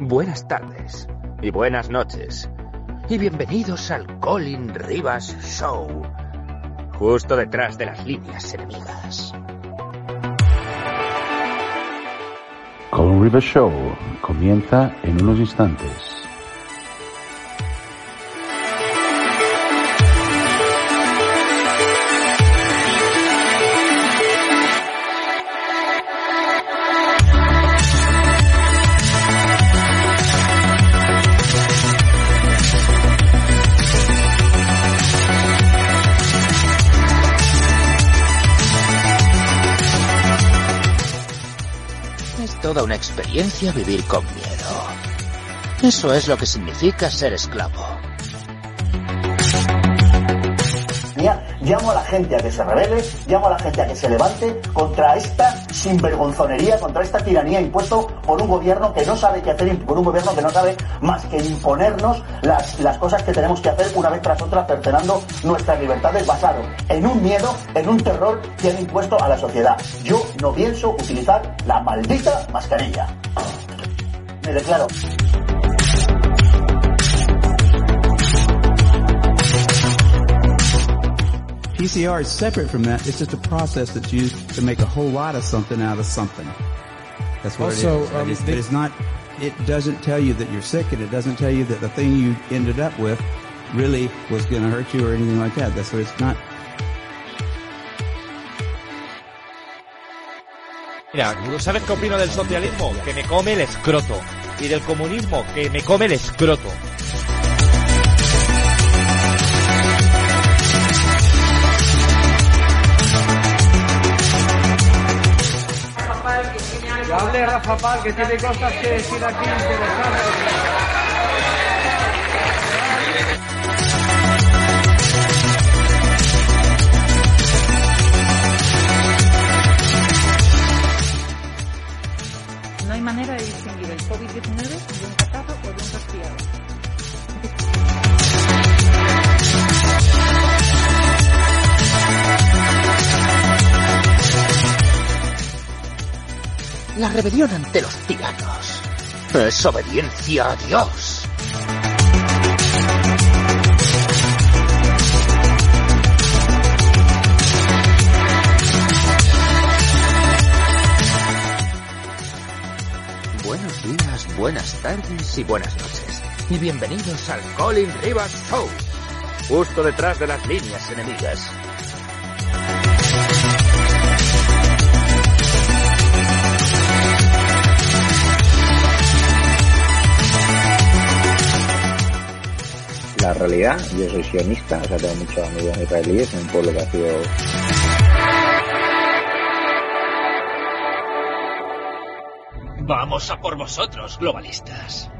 buenas tardes y buenas noches. Y bienvenidos al Colin Rivas Show, justo detrás de las líneas enemigas. Colin Rivas Show comienza en unos instantes. Una experiencia vivir con miedo. Eso es lo que significa ser esclavo. Llamo a la gente a que se revele, llamo a la gente a que se levante contra esta sinvergonzonería, contra esta tiranía impuesto por un gobierno que no sabe qué hacer, por un gobierno que no sabe más que imponernos las, las cosas que tenemos que hacer una vez tras otra, cercenando nuestras libertades basado en un miedo, en un terror que han impuesto a la sociedad. Yo no pienso utilizar la maldita mascarilla. Me declaro. PCR is separate from that. It's just a process that's used to make a whole lot of something out of something. That's what Also, it is. um, it's, they- but it's not. It doesn't tell you that you're sick, and it doesn't tell you that the thing you ended up with really was going to hurt you or anything like that. That's what it's not. Mira, ¿sabes qué opino del socialismo? Que me come el escroto. Y del comunismo, que me come el escroto. Hable Rafa Pal, que tiene cosas que decir aquí interesantes. Rebelión ante los tiranos es obediencia a Dios. Buenos días, buenas tardes y buenas noches. Y bienvenidos al Colin Rivas Show, justo detrás de las líneas enemigas. Yo soy sionista, o sea, tengo muchos amigos israelíes en un pueblo que ha sido Vamos a por vosotros, globalistas.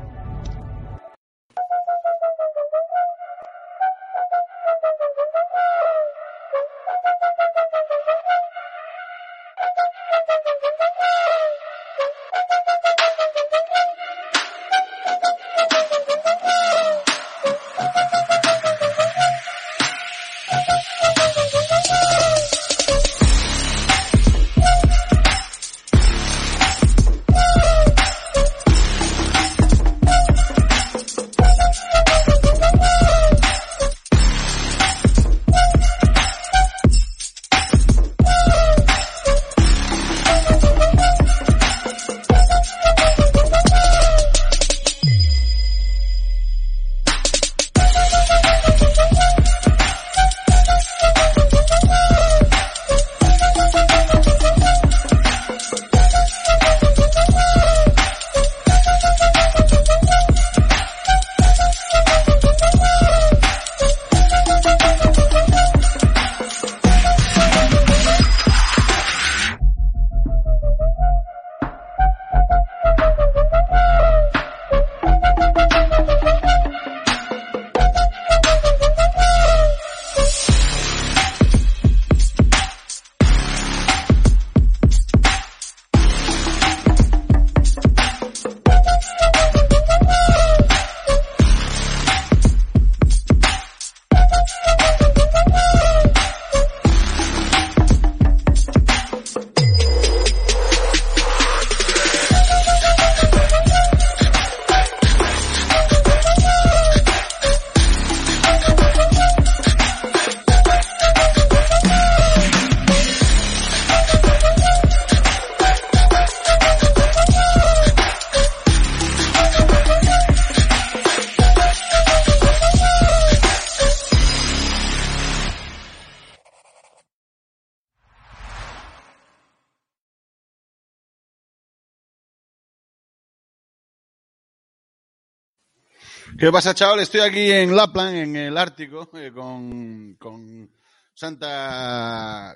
¿Qué pasa, chaval? Estoy aquí en Lapland, en el Ártico, eh, con, con Santa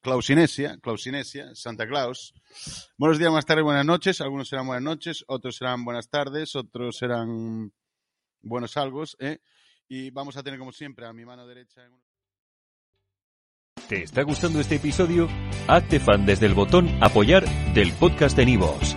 Clausinesia, Clausinesia, Santa Claus. Buenos días, buenas tardes, buenas noches. Algunos serán buenas noches, otros serán buenas tardes, otros serán buenos algos, ¿eh? Y vamos a tener, como siempre, a mi mano derecha... ¿Te está gustando este episodio? Hazte fan desde el botón Apoyar del podcast de Nivos.